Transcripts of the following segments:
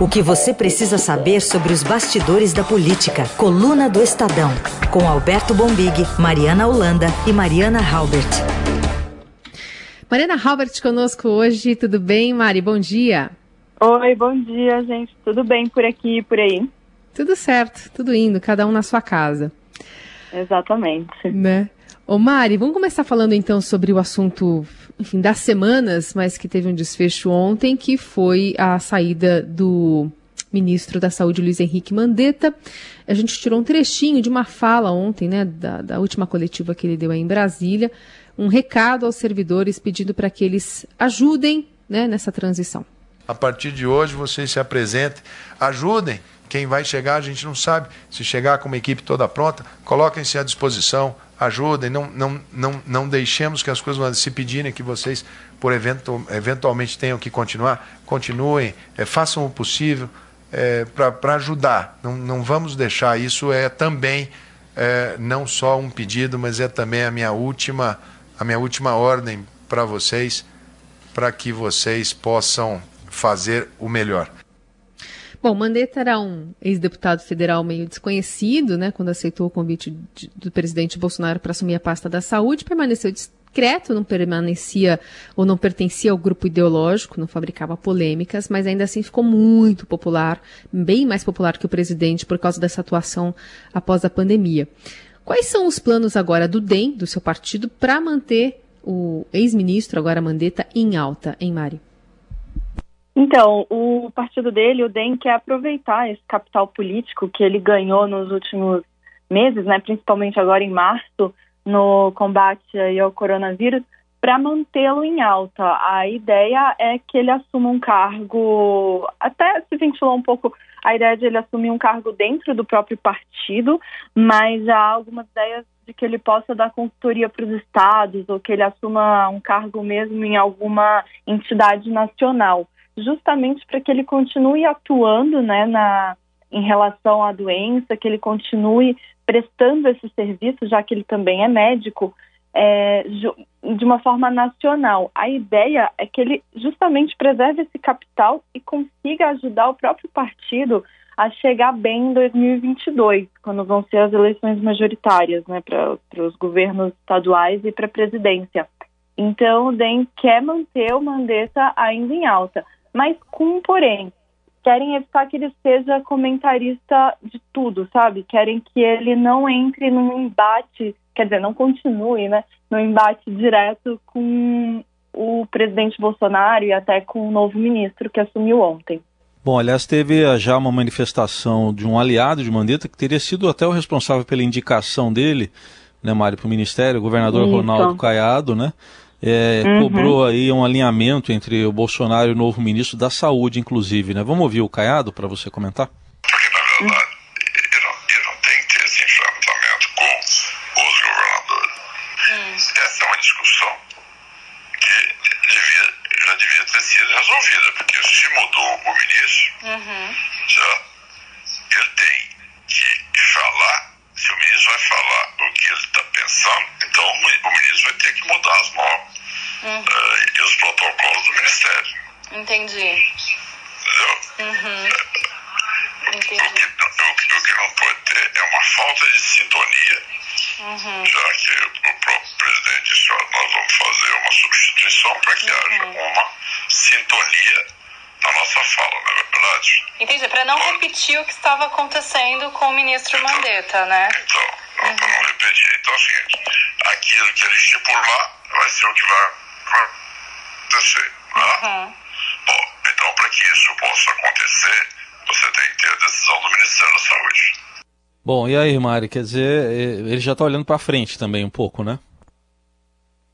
O que você precisa saber sobre os bastidores da política. Coluna do Estadão. Com Alberto Bombig, Mariana Holanda e Mariana Halbert. Mariana Halbert conosco hoje. Tudo bem, Mari? Bom dia. Oi, bom dia, gente. Tudo bem por aqui e por aí? Tudo certo, tudo indo, cada um na sua casa. Exatamente. Né? Ô Mari, vamos começar falando então sobre o assunto enfim, das semanas, mas que teve um desfecho ontem, que foi a saída do ministro da Saúde, Luiz Henrique Mandetta. A gente tirou um trechinho de uma fala ontem, né, da, da última coletiva que ele deu aí em Brasília, um recado aos servidores pedindo para que eles ajudem né, nessa transição. A partir de hoje, vocês se apresentem, ajudem. Quem vai chegar, a gente não sabe. Se chegar com uma equipe toda pronta, coloquem-se à disposição ajudem, não, não, não, não deixemos que as coisas se pedirem que vocês, por evento, eventualmente, tenham que continuar, continuem, é, façam o possível é, para ajudar. Não, não vamos deixar, isso é também é, não só um pedido, mas é também a minha última, a minha última ordem para vocês, para que vocês possam fazer o melhor. Bom, Mandetta era um ex-deputado federal meio desconhecido, né, quando aceitou o convite de, do presidente Bolsonaro para assumir a pasta da saúde, permaneceu discreto, não permanecia ou não pertencia ao grupo ideológico, não fabricava polêmicas, mas ainda assim ficou muito popular, bem mais popular que o presidente por causa dessa atuação após a pandemia. Quais são os planos agora do DEM, do seu partido, para manter o ex-ministro, agora Mandetta, em alta, em Mari? Então, o partido dele, o DEM, quer aproveitar esse capital político que ele ganhou nos últimos meses, né, principalmente agora em março, no combate ao coronavírus, para mantê-lo em alta. A ideia é que ele assuma um cargo, até se ventilou um pouco a ideia de ele assumir um cargo dentro do próprio partido, mas há algumas ideias de que ele possa dar consultoria para os estados ou que ele assuma um cargo mesmo em alguma entidade nacional justamente para que ele continue atuando né, na, em relação à doença, que ele continue prestando esse serviço, já que ele também é médico, é, de uma forma nacional. A ideia é que ele justamente preserve esse capital e consiga ajudar o próprio partido a chegar bem em 2022, quando vão ser as eleições majoritárias né, para os governos estaduais e para a presidência. Então, o DEM quer manter o Mandetta ainda em alta mas com um porém. Querem evitar que ele seja comentarista de tudo, sabe? Querem que ele não entre num embate, quer dizer, não continue, né? No embate direto com o presidente Bolsonaro e até com o novo ministro que assumiu ontem. Bom, aliás, teve já uma manifestação de um aliado de Mandetta que teria sido até o responsável pela indicação dele, né, Mário, para o Ministério, o governador Isso. Ronaldo Caiado, né? É, uhum. cobrou aí um alinhamento entre o Bolsonaro e o novo ministro da Saúde, inclusive, né? Vamos ouvir o Caiado para você comentar? Porque, na verdade, eu não, eu não tenho que ter esse enfrentamento com os governadores. Hum. Essa é uma discussão que devia, já devia ter sido resolvida, porque se mudou o ministro, uhum. já ele tem que falar se o ministro vai falar o que ele está pensando, então o ministro vai ter que mudar as normas uhum. uh, e os protocolos do Ministério. Entendi. Entendeu? Uhum. Entendi. O, que, o, o, que não pode ter é uma falta de sintonia, uhum. já que o próprio presidente disse: nós vamos fazer uma substituição para que haja uhum. uma sintonia na nossa fala, não é verdade? Entendi, para não repetir o que estava acontecendo com o ministro então, Mandetta, né? Então, uhum. para não repetir. Então é o seguinte, aquilo que ele estipular vai ser o que vai acontecer. Né? Uhum. Bom, então para que isso possa acontecer, você tem que ter a decisão do Ministério da Saúde. Bom, e aí, Mari, quer dizer, ele já está olhando para frente também um pouco, né?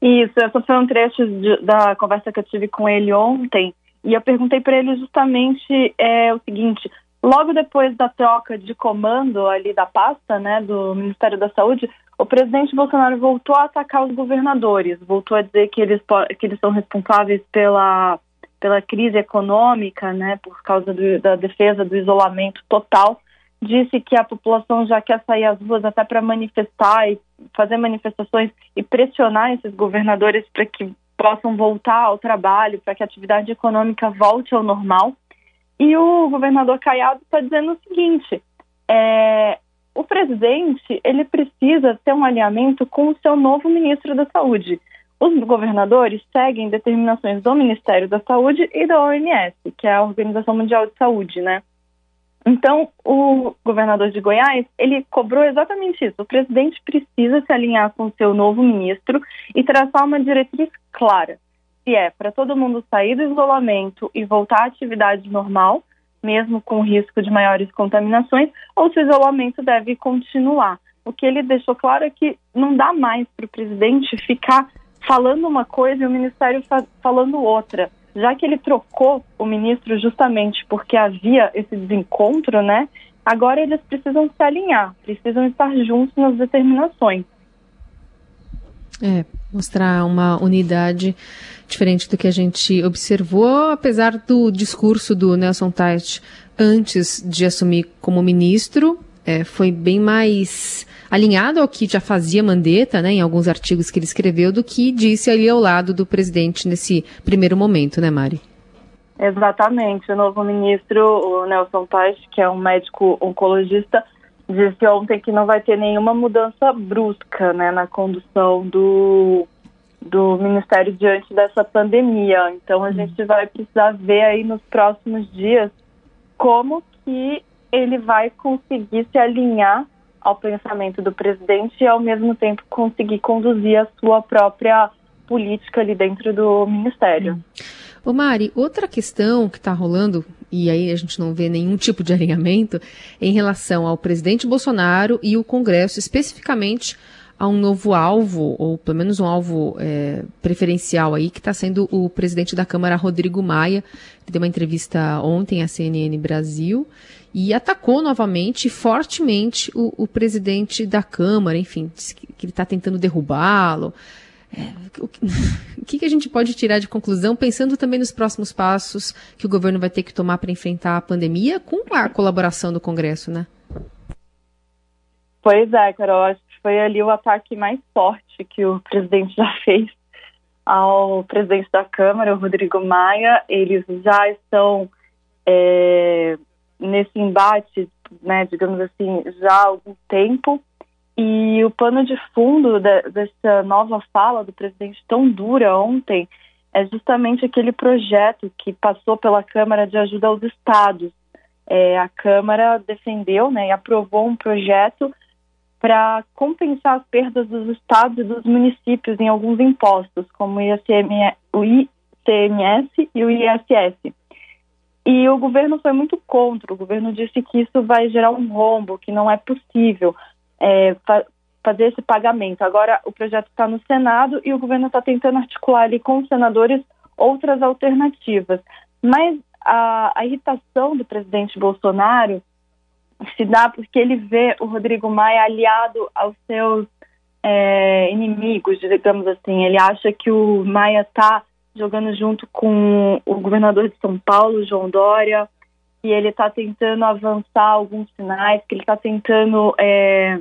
Isso, essa foi um trecho de, da conversa que eu tive com ele ontem, e eu perguntei para ele justamente é, o seguinte: logo depois da troca de comando ali da pasta, né, do Ministério da Saúde, o presidente Bolsonaro voltou a atacar os governadores, voltou a dizer que eles, que eles são responsáveis pela, pela crise econômica, né, por causa do, da defesa do isolamento total. Disse que a população já quer sair às ruas até para manifestar e fazer manifestações e pressionar esses governadores para que possam voltar ao trabalho, para que a atividade econômica volte ao normal. E o governador Caiado está dizendo o seguinte: é, o presidente ele precisa ter um alinhamento com o seu novo ministro da Saúde. Os governadores seguem determinações do Ministério da Saúde e da OMS, que é a Organização Mundial de Saúde, né? Então, o governador de Goiás, ele cobrou exatamente isso. O presidente precisa se alinhar com o seu novo ministro e traçar uma diretriz clara. Se é para todo mundo sair do isolamento e voltar à atividade normal, mesmo com risco de maiores contaminações, ou se o isolamento deve continuar. O que ele deixou claro é que não dá mais para o presidente ficar falando uma coisa e o ministério falando outra. Já que ele trocou o ministro justamente porque havia esse desencontro, né? Agora eles precisam se alinhar, precisam estar juntos nas determinações. É, mostrar uma unidade diferente do que a gente observou, apesar do discurso do Nelson Tait antes de assumir como ministro, é, foi bem mais alinhado ao que já fazia Mandetta, né, em alguns artigos que ele escreveu, do que disse ali ao lado do presidente nesse primeiro momento, né, Mari? Exatamente. O novo ministro, o Nelson Tais, que é um médico oncologista, disse ontem que não vai ter nenhuma mudança brusca né, na condução do, do Ministério diante dessa pandemia. Então a hum. gente vai precisar ver aí nos próximos dias como que ele vai conseguir se alinhar ao pensamento do presidente e, ao mesmo tempo, conseguir conduzir a sua própria política ali dentro do ministério. Hum. Ô Mari, outra questão que está rolando, e aí a gente não vê nenhum tipo de alinhamento, em relação ao presidente Bolsonaro e o Congresso, especificamente a um novo alvo, ou pelo menos um alvo é, preferencial aí, que está sendo o presidente da Câmara, Rodrigo Maia. Ele deu uma entrevista ontem à CNN Brasil e atacou novamente, fortemente, o, o presidente da Câmara, enfim, disse que, que ele está tentando derrubá-lo. É, o, que, que, a gente pode tirar de conclusão, pensando também nos próximos passos que o governo vai ter que tomar para enfrentar a pandemia, com a colaboração do Congresso, né? Pois é, Carol, acho que foi ali o ataque mais forte que o presidente já fez ao presidente da Câmara, o Rodrigo Maia. Eles já estão é, nesse embate, né, digamos assim, já há algum tempo. E o pano de fundo de, dessa nova fala do presidente tão dura ontem é justamente aquele projeto que passou pela Câmara de Ajuda aos Estados. É, a Câmara defendeu né, e aprovou um projeto para compensar as perdas dos estados e dos municípios em alguns impostos, como o ICMS, o ICMS e o ISS. E o governo foi muito contra. O governo disse que isso vai gerar um rombo, que não é possível é, fa fazer esse pagamento. Agora, o projeto está no Senado e o governo está tentando articular ali com os senadores outras alternativas. Mas a, a irritação do presidente Bolsonaro se dá porque ele vê o Rodrigo Maia aliado aos seus é, inimigos, digamos assim. Ele acha que o Maia está jogando junto com o governador de São Paulo, João Dória, e ele está tentando avançar alguns sinais, que ele está tentando, é,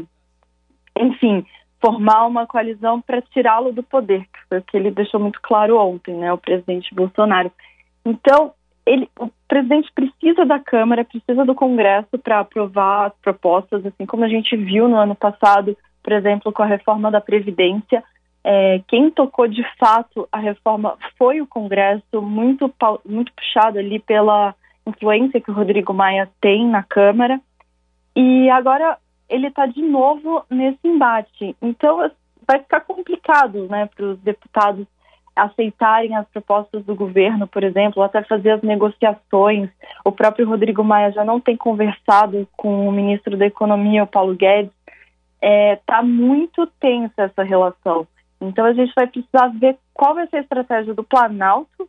enfim, formar uma coalizão para tirá-lo do poder, que foi o que ele deixou muito claro ontem, né, o presidente Bolsonaro. Então, ele, o presidente precisa da Câmara, precisa do Congresso para aprovar as propostas, assim como a gente viu no ano passado, por exemplo, com a reforma da Previdência. É, quem tocou de fato a reforma foi o Congresso, muito, muito puxado ali pela influência que o Rodrigo Maia tem na Câmara. E agora ele está de novo nesse embate. Então vai ficar complicado né, para os deputados aceitarem as propostas do governo, por exemplo, até fazer as negociações. O próprio Rodrigo Maia já não tem conversado com o ministro da Economia, o Paulo Guedes. Está é, tá muito tensa essa relação. Então a gente vai precisar ver qual vai ser a estratégia do Planalto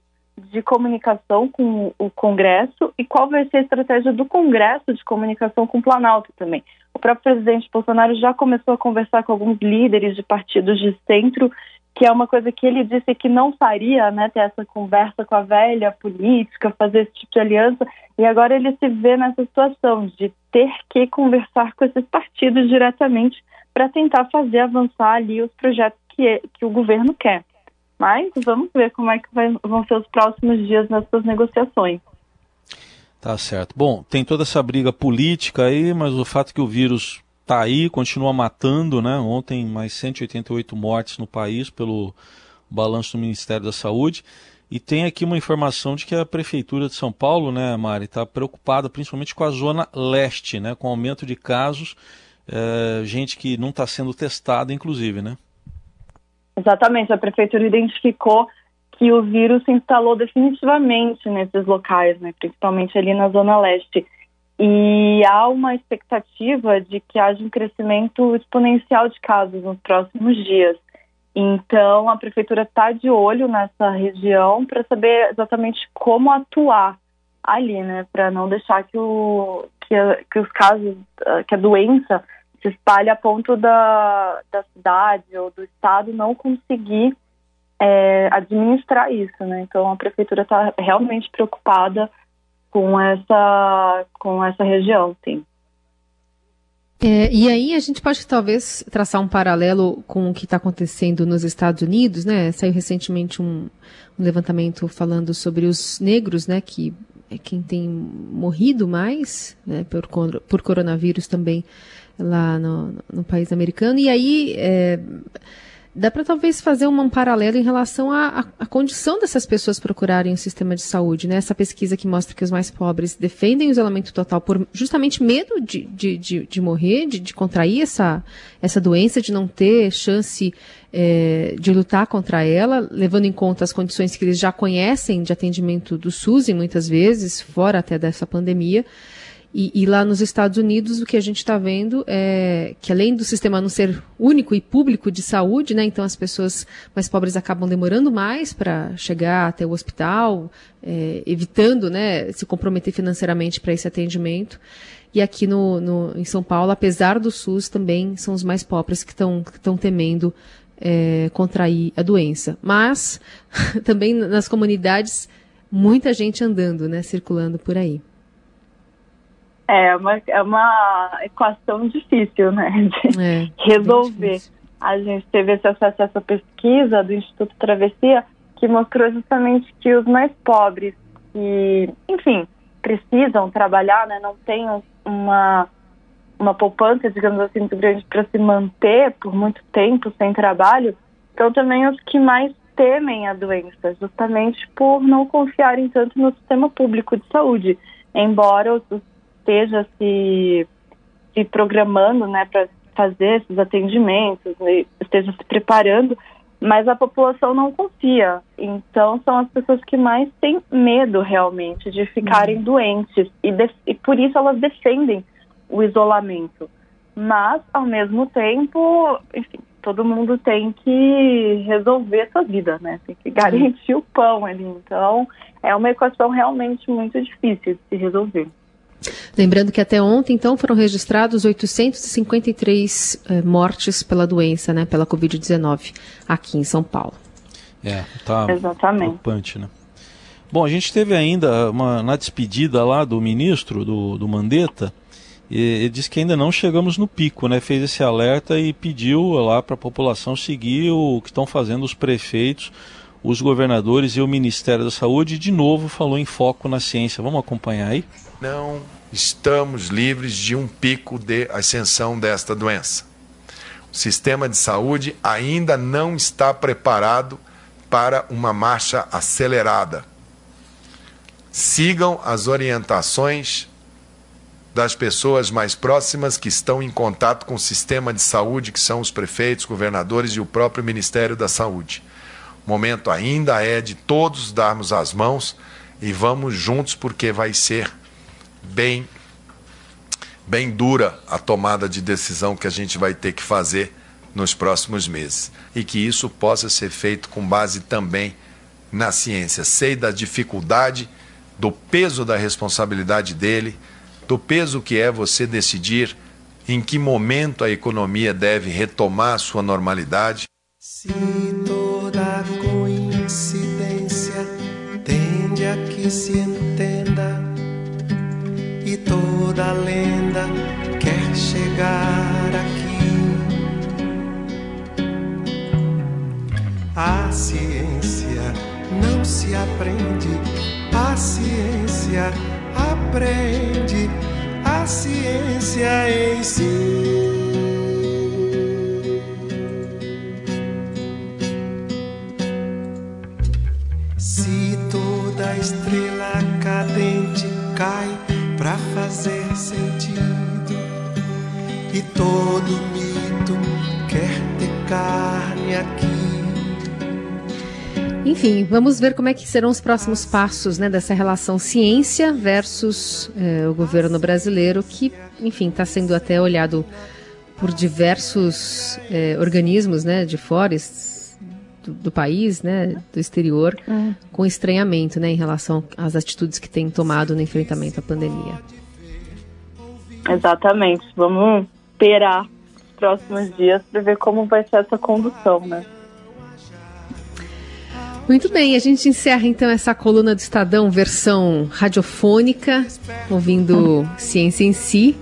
de comunicação com o Congresso e qual vai ser a estratégia do Congresso de comunicação com o Planalto também. O próprio presidente Bolsonaro já começou a conversar com alguns líderes de partidos de centro, que é uma coisa que ele disse que não faria, né, ter essa conversa com a velha política, fazer esse tipo de aliança, e agora ele se vê nessa situação de ter que conversar com esses partidos diretamente para tentar fazer avançar ali os projetos que, que o governo quer. Mas vamos ver como é que vai, vão ser os próximos dias nessas negociações. Tá certo. Bom, tem toda essa briga política aí, mas o fato que o vírus está aí, continua matando, né? Ontem mais 188 mortes no país pelo balanço do Ministério da Saúde. E tem aqui uma informação de que a Prefeitura de São Paulo, né, Mari, está preocupada principalmente com a zona leste, né, com o aumento de casos, é, gente que não está sendo testada, inclusive, né? Exatamente, a Prefeitura identificou que o vírus se instalou definitivamente nesses locais, né, principalmente ali na zona leste. E há uma expectativa de que haja um crescimento exponencial de casos nos próximos dias. Então, a prefeitura está de olho nessa região para saber exatamente como atuar ali, né, para não deixar que, o, que, que, os casos, ah, que a doença se espalhe a ponto da, da cidade ou do estado não conseguir é, administrar isso, né. Então, a prefeitura está realmente preocupada com essa, com essa região, sim. É, e aí a gente pode talvez traçar um paralelo com o que está acontecendo nos Estados Unidos, né? Saiu recentemente um, um, levantamento falando sobre os negros, né? Que é quem tem morrido mais né, por, por coronavírus também lá no, no país americano. E aí é, dá para talvez fazer um paralelo em relação à, à, condição dessas pessoas procurarem o sistema de saúde, né? Essa pesquisa que mostra que os mais pobres defendem o isolamento total por justamente medo de, de, de, de morrer, de, de, contrair essa, essa doença, de não ter chance é, de lutar contra ela, levando em conta as condições que eles já conhecem de atendimento do SUS, e muitas vezes, fora até dessa pandemia. E, e, lá nos Estados Unidos o que a gente está vendo é que além do sistema não ser único e público de saúde, né, então as pessoas mais pobres acabam demorando mais para chegar até o hospital, é, evitando né, se comprometer financeiramente para esse atendimento. E aqui no, no, em São Paulo, apesar do SUS, também são os mais pobres que estão temendo é, contrair a doença. Mas também nas comunidades, muita gente andando, né, circulando por aí. É uma, é uma equação difícil, né, de é, resolver. A gente teve esse acesso a essa pesquisa do Instituto Travessia que mostrou justamente que os mais pobres que, enfim, precisam trabalhar, né, não têm uma uma poupança, digamos assim, muito grande para se manter por muito tempo sem trabalho, são também os que mais temem a doença, justamente por não confiarem tanto no sistema público de saúde. Embora os, esteja se, se programando né, para fazer esses atendimentos, né, esteja se preparando, mas a população não confia. Então, são as pessoas que mais têm medo realmente de ficarem uhum. doentes e, de, e por isso elas defendem o isolamento. Mas, ao mesmo tempo, enfim, todo mundo tem que resolver sua vida, né? Tem que garantir o pão ali. Então, é uma equação realmente muito difícil de se resolver. Lembrando que até ontem, então, foram registrados 853 eh, mortes pela doença, né, pela Covid-19, aqui em São Paulo. É, tá Exatamente. preocupante, né? Bom, a gente teve ainda uma, na despedida lá do ministro, do, do Mandetta, ele disse que ainda não chegamos no pico, né? Fez esse alerta e pediu lá para a população seguir o que estão fazendo os prefeitos, os governadores e o Ministério da Saúde. De novo falou em foco na ciência. Vamos acompanhar aí? não estamos livres de um pico de ascensão desta doença. O sistema de saúde ainda não está preparado para uma marcha acelerada. Sigam as orientações das pessoas mais próximas que estão em contato com o sistema de saúde, que são os prefeitos, governadores e o próprio Ministério da Saúde. Momento ainda é de todos darmos as mãos e vamos juntos, porque vai ser bem bem dura a tomada de decisão que a gente vai ter que fazer nos próximos meses e que isso possa ser feito com base também na ciência. Sei da dificuldade, do peso da responsabilidade dele, do peso que é você decidir em que momento a economia deve retomar sua normalidade. Se se entenda e toda lenda quer chegar aqui. A ciência não se aprende, a ciência aprende a ciência em aqui enfim, vamos ver como é que serão os próximos passos né, dessa relação ciência versus é, o governo brasileiro, que, enfim, está sendo até olhado por diversos é, organismos né, de fora do, do, país, né, do exterior, uhum. com estranhamento né, em relação às atitudes que tem tomado no enfrentamento à pandemia. Exatamente. Vamos esperar próximos dias para ver como vai ser essa condução, né? Muito bem, a gente encerra então essa coluna do Estadão, versão radiofônica, ouvindo Ciência em Si,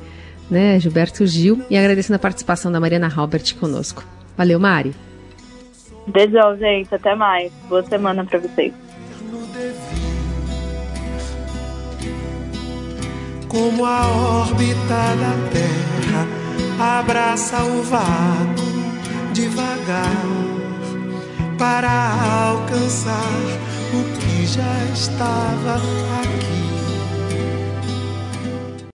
né, Gilberto Gil, e agradecendo a participação da Mariana Halbert conosco. Valeu, Mari. Beijão, gente. Até mais. Boa semana para vocês. Como a órbita da Terra abraça o vácuo devagar para alcançar o que já estava aqui.